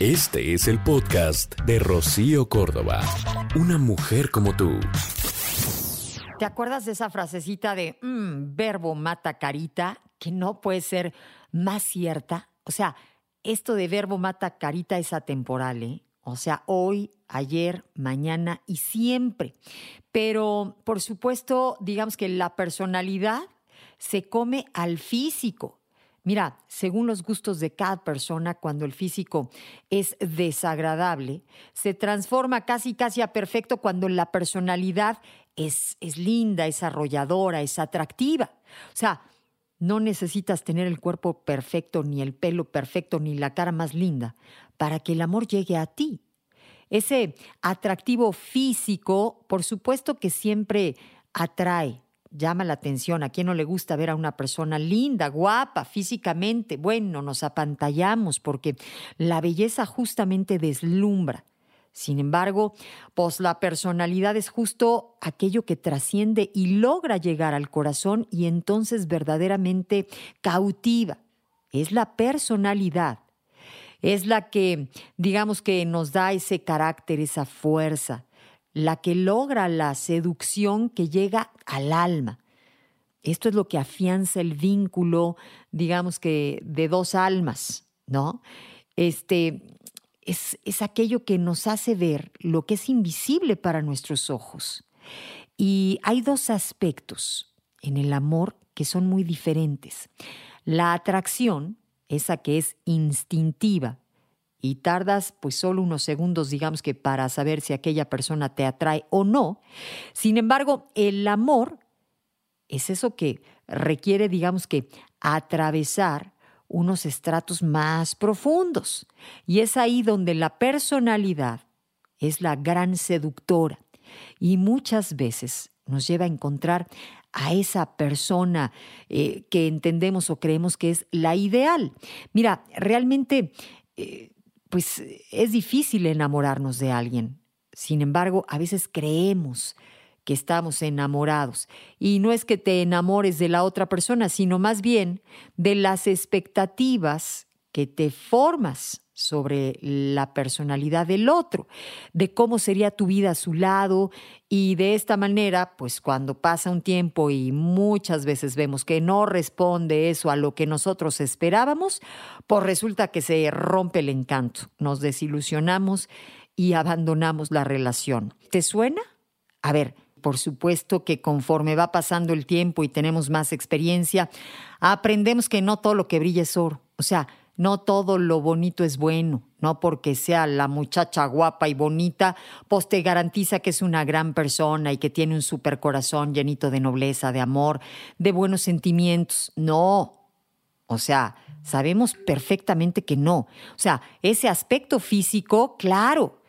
Este es el podcast de Rocío Córdoba. Una mujer como tú. ¿Te acuerdas de esa frasecita de "Mm, verbo mata carita? Que no puede ser más cierta. O sea, esto de verbo mata carita es atemporal, ¿eh? O sea, hoy, ayer, mañana y siempre. Pero, por supuesto, digamos que la personalidad se come al físico. Mira, según los gustos de cada persona, cuando el físico es desagradable, se transforma casi casi a perfecto cuando la personalidad es, es linda, es arrolladora, es atractiva. O sea, no necesitas tener el cuerpo perfecto, ni el pelo perfecto, ni la cara más linda para que el amor llegue a ti. Ese atractivo físico, por supuesto que siempre atrae, llama la atención. ¿A quién no le gusta ver a una persona linda, guapa, físicamente? Bueno, nos apantallamos porque la belleza justamente deslumbra. Sin embargo, pues la personalidad es justo aquello que trasciende y logra llegar al corazón y entonces verdaderamente cautiva. Es la personalidad. Es la que, digamos que nos da ese carácter, esa fuerza, la que logra la seducción que llega al alma. Esto es lo que afianza el vínculo, digamos que de dos almas, ¿no? Este es, es aquello que nos hace ver lo que es invisible para nuestros ojos. Y hay dos aspectos en el amor que son muy diferentes. La atracción, esa que es instintiva, y tardas pues solo unos segundos, digamos que para saber si aquella persona te atrae o no. Sin embargo, el amor es eso que requiere, digamos que, atravesar unos estratos más profundos. Y es ahí donde la personalidad es la gran seductora. Y muchas veces nos lleva a encontrar a esa persona eh, que entendemos o creemos que es la ideal. Mira, realmente eh, pues es difícil enamorarnos de alguien. Sin embargo, a veces creemos que estamos enamorados. Y no es que te enamores de la otra persona, sino más bien de las expectativas que te formas sobre la personalidad del otro, de cómo sería tu vida a su lado y de esta manera, pues cuando pasa un tiempo y muchas veces vemos que no responde eso a lo que nosotros esperábamos, pues resulta que se rompe el encanto, nos desilusionamos y abandonamos la relación. ¿Te suena? A ver, por supuesto que conforme va pasando el tiempo y tenemos más experiencia, aprendemos que no todo lo que brilla es oro. O sea, no todo lo bonito es bueno, no porque sea la muchacha guapa y bonita, pues te garantiza que es una gran persona y que tiene un super corazón llenito de nobleza, de amor, de buenos sentimientos. No. O sea, sabemos perfectamente que no. O sea, ese aspecto físico, claro,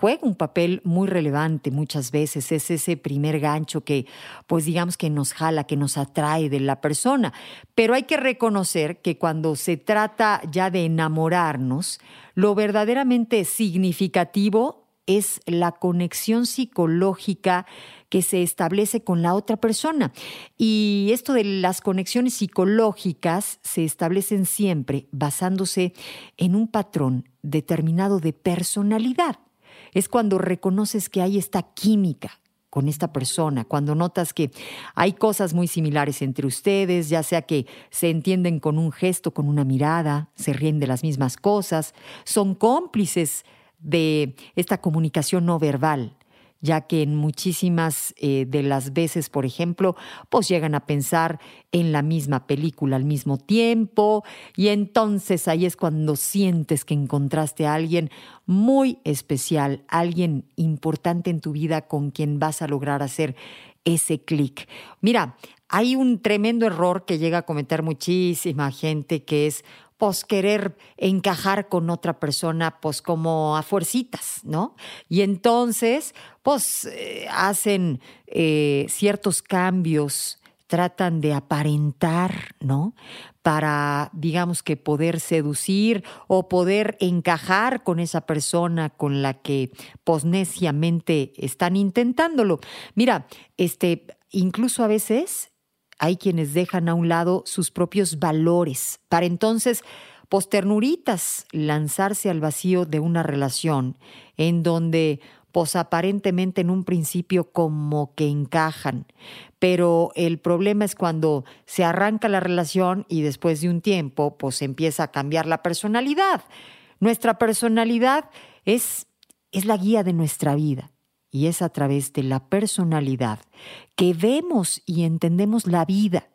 juega un papel muy relevante muchas veces. Es ese primer gancho que, pues digamos que nos jala, que nos atrae de la persona. Pero hay que reconocer que cuando se trata ya de enamorarnos, lo verdaderamente significativo es la conexión psicológica que se establece con la otra persona. Y esto de las conexiones psicológicas se establecen siempre basándose en un patrón determinado de personalidad es cuando reconoces que hay esta química con esta persona, cuando notas que hay cosas muy similares entre ustedes, ya sea que se entienden con un gesto, con una mirada, se ríen de las mismas cosas, son cómplices de esta comunicación no verbal ya que en muchísimas eh, de las veces, por ejemplo, pues llegan a pensar en la misma película al mismo tiempo y entonces ahí es cuando sientes que encontraste a alguien muy especial, alguien importante en tu vida con quien vas a lograr hacer ese clic. Mira, hay un tremendo error que llega a cometer muchísima gente que es pues querer encajar con otra persona, pues como a fuercitas, ¿no? Y entonces, pues eh, hacen eh, ciertos cambios, tratan de aparentar, ¿no? Para, digamos que poder seducir o poder encajar con esa persona con la que posneciamente están intentándolo. Mira, este, incluso a veces hay quienes dejan a un lado sus propios valores para entonces, posternuritas, lanzarse al vacío de una relación en donde pues aparentemente en un principio como que encajan, pero el problema es cuando se arranca la relación y después de un tiempo pues empieza a cambiar la personalidad. Nuestra personalidad es, es la guía de nuestra vida y es a través de la personalidad que vemos y entendemos la vida.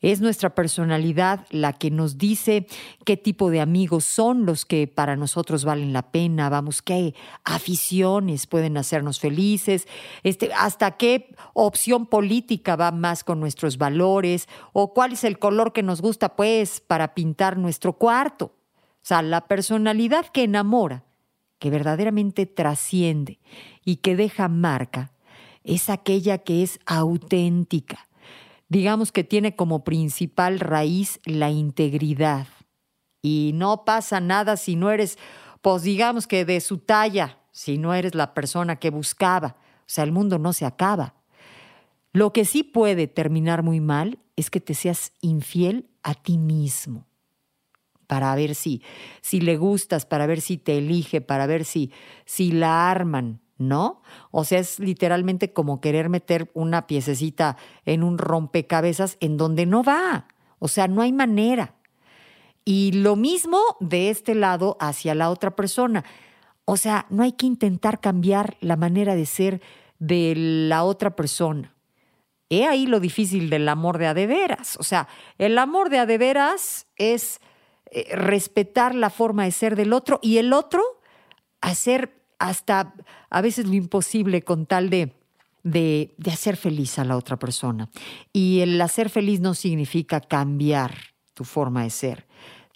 Es nuestra personalidad la que nos dice qué tipo de amigos son los que para nosotros valen la pena, vamos, qué aficiones pueden hacernos felices, este, hasta qué opción política va más con nuestros valores o cuál es el color que nos gusta pues para pintar nuestro cuarto. O sea, la personalidad que enamora, que verdaderamente trasciende y que deja marca, es aquella que es auténtica. Digamos que tiene como principal raíz la integridad. Y no pasa nada si no eres, pues digamos que de su talla, si no eres la persona que buscaba. O sea, el mundo no se acaba. Lo que sí puede terminar muy mal es que te seas infiel a ti mismo para ver si, si le gustas, para ver si te elige, para ver si, si la arman. ¿no? O sea, es literalmente como querer meter una piececita en un rompecabezas en donde no va. O sea, no hay manera. Y lo mismo de este lado hacia la otra persona. O sea, no hay que intentar cambiar la manera de ser de la otra persona. He ahí lo difícil del amor de adeveras. O sea, el amor de adeveras es eh, respetar la forma de ser del otro y el otro hacer hasta a veces lo imposible con tal de, de, hacer feliz a la otra persona. Y el hacer feliz no significa cambiar tu forma de ser.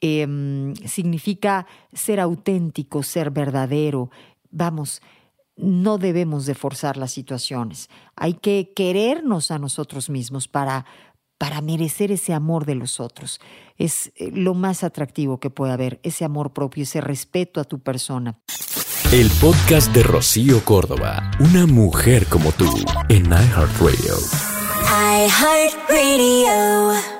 Em, significa ser auténtico, ser verdadero. Vamos, no debemos de forzar las situaciones. Hay que querernos a nosotros mismos para, para merecer ese amor de los otros. Es eh, lo más atractivo que puede haber, ese amor propio, ese respeto a tu persona. El podcast de Rocío Córdoba, una mujer como tú, en iHeartRadio. iHeartRadio.